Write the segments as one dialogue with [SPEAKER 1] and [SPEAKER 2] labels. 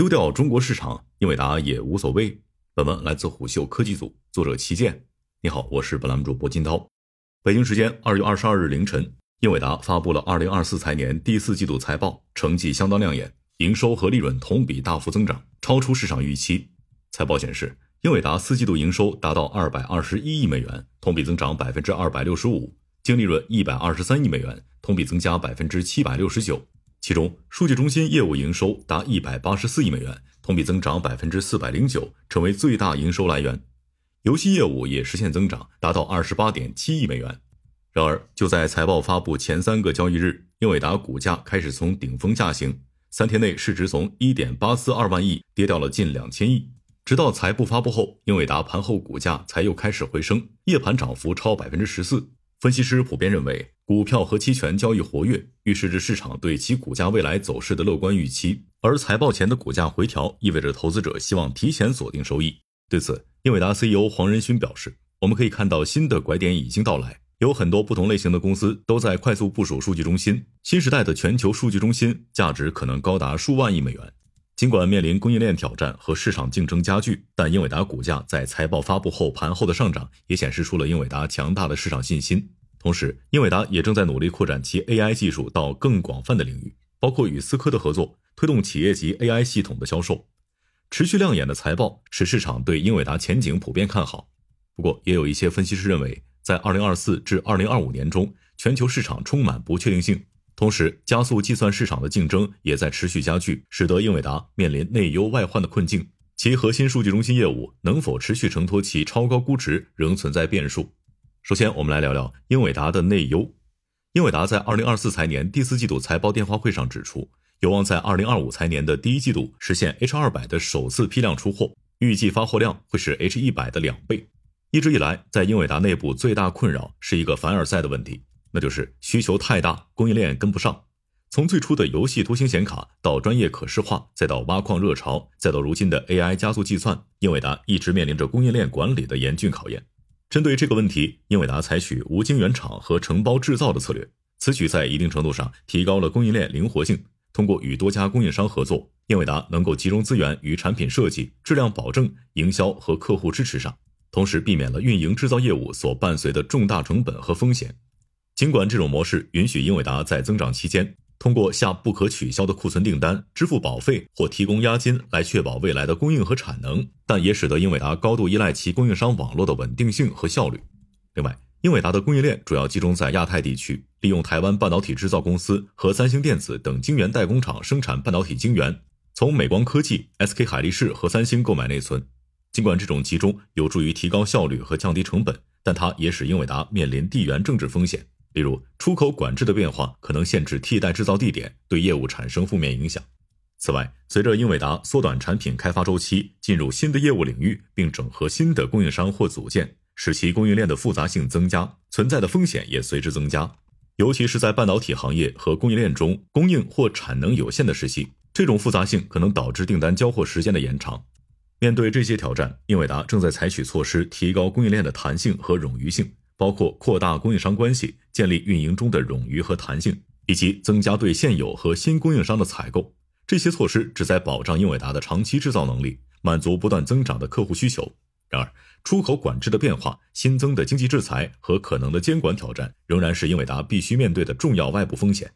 [SPEAKER 1] 丢掉中国市场，英伟达也无所谓。本文来自虎嗅科技组，作者齐健。你好，我是本栏目主播金涛。北京时间二月二十二日凌晨，英伟达发布了二零二四财年第四季度财报，成绩相当亮眼，营收和利润同比大幅增长，超出市场预期。财报显示，英伟达四季度营收达到二百二十一亿美元，同比增长百分之二百六十五，净利润一百二十三亿美元，同比增加百分之七百六十九。其中，数据中心业务营收达一百八十四亿美元，同比增长百分之四百零九，成为最大营收来源。游戏业务也实现增长，达到二十八点七亿美元。然而，就在财报发布前三个交易日，英伟达股价开始从顶峰下行，三天内市值从一点八四二万亿跌掉了近两千亿。直到财报发布后，英伟达盘后股价才又开始回升，夜盘涨幅超百分之十四。分析师普遍认为，股票和期权交易活跃，预示着市场对其股价未来走势的乐观预期。而财报前的股价回调，意味着投资者希望提前锁定收益。对此，英伟达 CEO 黄仁勋表示：“我们可以看到新的拐点已经到来，有很多不同类型的公司都在快速部署数据中心。新时代的全球数据中心价值可能高达数万亿美元。”尽管面临供应链挑战和市场竞争加剧，但英伟达股价在财报发布后盘后的上涨，也显示出了英伟达强大的市场信心。同时，英伟达也正在努力扩展其 AI 技术到更广泛的领域，包括与思科的合作，推动企业级 AI 系统的销售。持续亮眼的财报使市场对英伟达前景普遍看好。不过，也有一些分析师认为，在2024至2025年中，全球市场充满不确定性。同时，加速计算市场的竞争也在持续加剧，使得英伟达面临内忧外患的困境。其核心数据中心业务能否持续承托其超高估值，仍存在变数。首先，我们来聊聊英伟达的内忧。英伟达在2024财年第四季度财报电话会上指出，有望在2025财年的第一季度实现 H200 的首次批量出货，预计发货量会是 H100 的两倍。一直以来，在英伟达内部最大困扰是一个凡尔赛的问题。那就是需求太大，供应链跟不上。从最初的游戏图形显卡到专业可视化，再到挖矿热潮，再到如今的 AI 加速计算，英伟达一直面临着供应链管理的严峻考验。针对这个问题，英伟达采取无晶圆厂和承包制造的策略，此举在一定程度上提高了供应链灵活性。通过与多家供应商合作，英伟达能够集中资源于产品设计、质量保证、营销和客户支持上，同时避免了运营制造业务所伴随的重大成本和风险。尽管这种模式允许英伟达在增长期间通过下不可取消的库存订单、支付保费或提供押金来确保未来的供应和产能，但也使得英伟达高度依赖其供应商网络的稳定性和效率。另外，英伟达的供应链主要集中在亚太地区，利用台湾半导体制造公司和三星电子等晶圆代工厂生产半导体晶圆，从美光科技、SK 海力士和三星购买内存。尽管这种集中有助于提高效率和降低成本，但它也使英伟达面临地缘政治风险。例如，出口管制的变化可能限制替代制造地点，对业务产生负面影响。此外，随着英伟达缩短产品开发周期，进入新的业务领域，并整合新的供应商或组件，使其供应链的复杂性增加，存在的风险也随之增加。尤其是在半导体行业和供应链中供应或产能有限的时期，这种复杂性可能导致订单交货时间的延长。面对这些挑战，英伟达正在采取措施，提高供应链的弹性和冗余性。包括扩大供应商关系、建立运营中的冗余和弹性，以及增加对现有和新供应商的采购。这些措施旨在保障英伟达的长期制造能力，满足不断增长的客户需求。然而，出口管制的变化、新增的经济制裁和可能的监管挑战，仍然是英伟达必须面对的重要外部风险。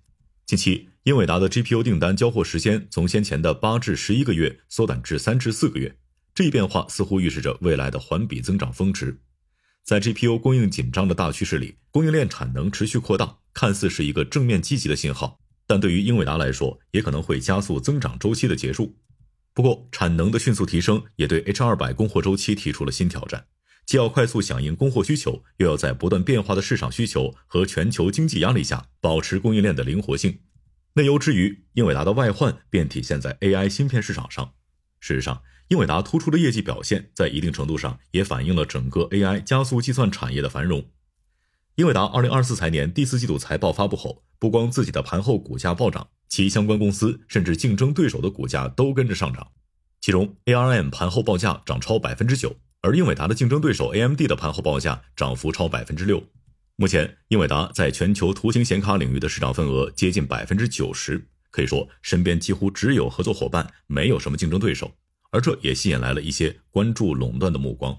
[SPEAKER 1] 近期，英伟达的 GPU 订单交货时间从先前的八至十一个月缩短至三至四个月，这一变化似乎预示着未来的环比增长峰值。在 GPU 供应紧张的大趋势里，供应链产能持续扩大，看似是一个正面积极的信号，但对于英伟达来说，也可能会加速增长周期的结束。不过，产能的迅速提升也对 H200 供货周期提出了新挑战，既要快速响应供货需求，又要在不断变化的市场需求和全球经济压力下保持供应链的灵活性。内忧之余，英伟达的外患便体现在 AI 芯片市场上。事实上，英伟达突出的业绩表现，在一定程度上也反映了整个 AI 加速计算产业的繁荣。英伟达2024财年第四季度财报发布后，不光自己的盘后股价暴涨，其相关公司甚至竞争对手的股价都跟着上涨。其中，ARM 盘后报价涨超百分之九，而英伟达的竞争对手 AMD 的盘后报价涨幅超百分之六。目前，英伟达在全球图形显卡领域的市场份额接近百分之九十。可以说身边几乎只有合作伙伴，没有什么竞争对手。而这也吸引来了一些关注垄断的目光。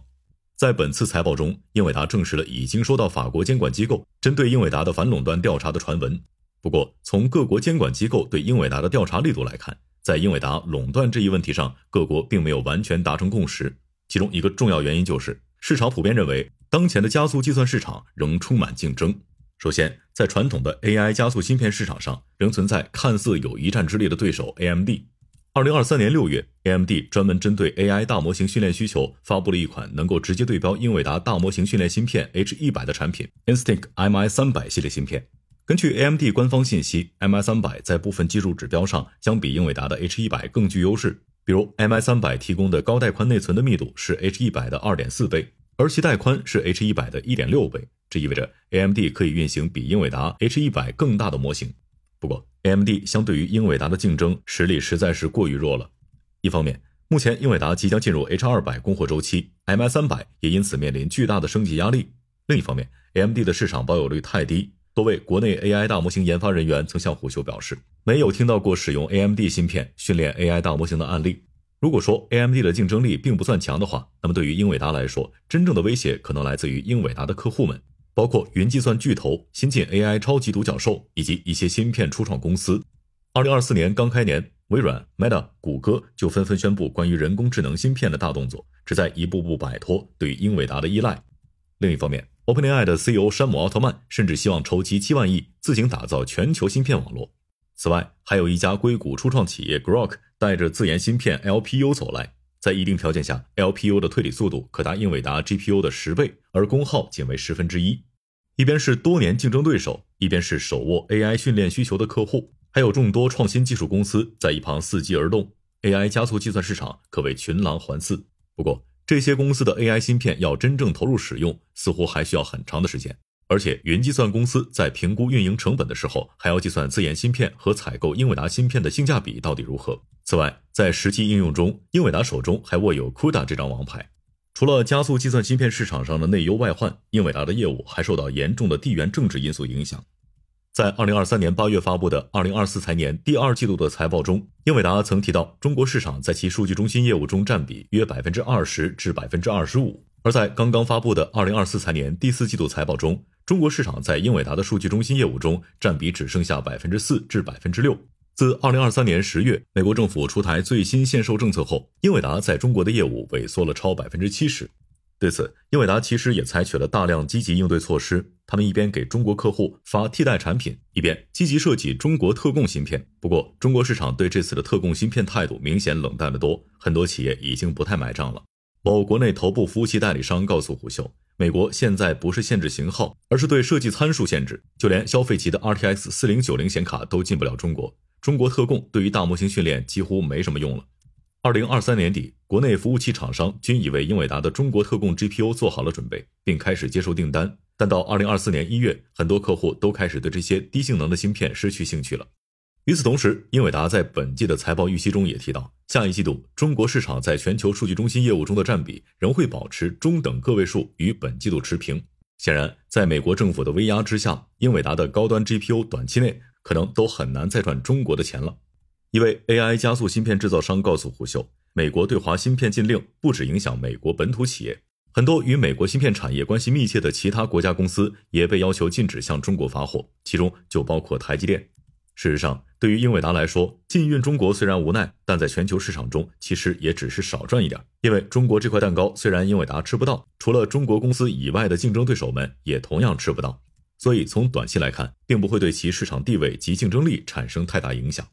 [SPEAKER 1] 在本次财报中，英伟达证实了已经收到法国监管机构针对英伟达的反垄断调查的传闻。不过，从各国监管机构对英伟达的调查力度来看，在英伟达垄断这一问题上，各国并没有完全达成共识。其中一个重要原因就是，市场普遍认为，当前的加速计算市场仍充满竞争。首先，在传统的 AI 加速芯片市场上，仍存在看似有一战之力的对手 AMD。二零二三年六月，AMD 专门针对 AI 大模型训练需求，发布了一款能够直接对标英伟达大模型训练芯片 H 一百的产品 ——Instinct MI 三百系列芯片。根据 AMD 官方信息，MI 三百在部分技术指标上相比英伟达的 H 一百更具优势，比如 MI 三百提供的高带宽内存的密度是 H 一百的二点四倍。而其带宽是 H 一百的一点六倍，这意味着 AMD 可以运行比英伟达 H 一百更大的模型。不过，AMD 相对于英伟达的竞争实力实在是过于弱了。一方面，目前英伟达即将进入 H 二百供货周期，MI 三百也因此面临巨大的升级压力。另一方面，AMD 的市场保有率太低，多位国内 AI 大模型研发人员曾向虎嗅表示，没有听到过使用 AMD 芯片训练 AI 大模型的案例。如果说 AMD 的竞争力并不算强的话，那么对于英伟达来说，真正的威胁可能来自于英伟达的客户们，包括云计算巨头、新晋 AI 超级独角兽以及一些芯片初创公司。二零二四年刚开年，微软、Meta、谷歌就纷纷宣布关于人工智能芯片的大动作，旨在一步步摆脱对英伟达的依赖。另一方面，OpenAI 的 CEO 山姆奥特曼甚至希望筹集七万亿，自行打造全球芯片网络。此外，还有一家硅谷初创企业 Grok 带着自研芯片 LPU 走来，在一定条件下，LPU 的推理速度可达英伟达 GPU 的十倍，而功耗仅为十分之一。一边是多年竞争对手，一边是手握 AI 训练需求的客户，还有众多创新技术公司在一旁伺机而动，AI 加速计算市场可谓群狼环伺。不过，这些公司的 AI 芯片要真正投入使用，似乎还需要很长的时间。而且，云计算公司在评估运营成本的时候，还要计算自研芯片和采购英伟达芯片的性价比到底如何。此外，在实际应用中，英伟达手中还握有 CUDA 这张王牌。除了加速计算芯片市场上的内忧外患，英伟达的业务还受到严重的地缘政治因素影响。在二零二三年八月发布的二零二四财年第二季度的财报中，英伟达曾提到，中国市场在其数据中心业务中占比约百分之二十至百分之二十五。而在刚刚发布的二零二四财年第四季度财报中，中国市场在英伟达的数据中心业务中占比只剩下百分之四至百分之六。自二零二三年十月，美国政府出台最新限售政策后，英伟达在中国的业务萎缩了超百分之七十。对此，英伟达其实也采取了大量积极应对措施。他们一边给中国客户发替代产品，一边积极设计中国特供芯片。不过，中国市场对这次的特供芯片态度明显冷淡得多，很多企业已经不太买账了。某国内头部服务器代理商告诉虎嗅，美国现在不是限制型号，而是对设计参数限制，就连消费级的 RTX 四零九零显卡都进不了中国。中国特供对于大模型训练几乎没什么用了。二零二三年底，国内服务器厂商均已为英伟达的中国特供 GPU 做好了准备，并开始接受订单。但到二零二四年一月，很多客户都开始对这些低性能的芯片失去兴趣了。与此同时，英伟达在本季的财报预期中也提到，下一季度中国市场在全球数据中心业务中的占比仍会保持中等个位数，与本季度持平。显然，在美国政府的威压之下，英伟达的高端 GPU 短期内可能都很难再赚中国的钱了。一位 AI 加速芯片制造商告诉虎嗅，美国对华芯片禁令不止影响美国本土企业，很多与美国芯片产业关系密切的其他国家公司也被要求禁止向中国发货，其中就包括台积电。事实上，对于英伟达来说，禁运中国虽然无奈，但在全球市场中其实也只是少赚一点。因为中国这块蛋糕虽然英伟达吃不到，除了中国公司以外的竞争对手们也同样吃不到。所以从短期来看，并不会对其市场地位及竞争力产生太大影响。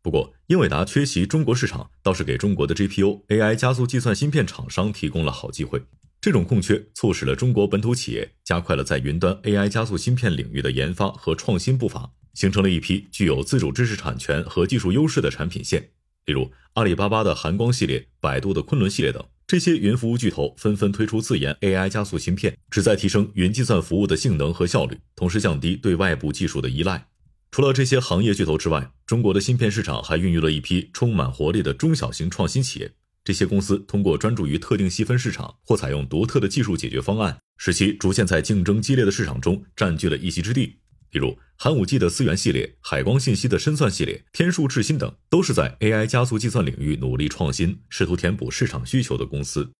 [SPEAKER 1] 不过，英伟达缺席中国市场，倒是给中国的 GPU AI 加速计算芯片厂商提供了好机会。这种空缺促使了中国本土企业加快了在云端 AI 加速芯片领域的研发和创新步伐。形成了一批具有自主知识产权和技术优势的产品线，例如阿里巴巴的寒光系列、百度的昆仑系列等。这些云服务巨头纷纷推出自研 AI 加速芯片，旨在提升云计算服务的性能和效率，同时降低对外部技术的依赖。除了这些行业巨头之外，中国的芯片市场还孕育了一批充满活力的中小型创新企业。这些公司通过专注于特定细分市场或采用独特的技术解决方案，使其逐渐在竞争激烈的市场中占据了一席之地。比如寒武纪的思源系列、海光信息的深算系列、天数智新等，都是在 AI 加速计算领域努力创新，试图填补市场需求的公司。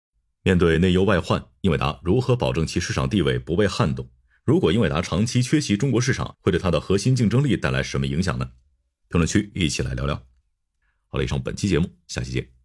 [SPEAKER 1] 面对内忧外患，英伟达如何保证其市场地位不被撼动？如果英伟达长期缺席中国市场，会对它的核心竞争力带来什么影响呢？评论区一起来聊聊。好了，以上本期节目，下期见。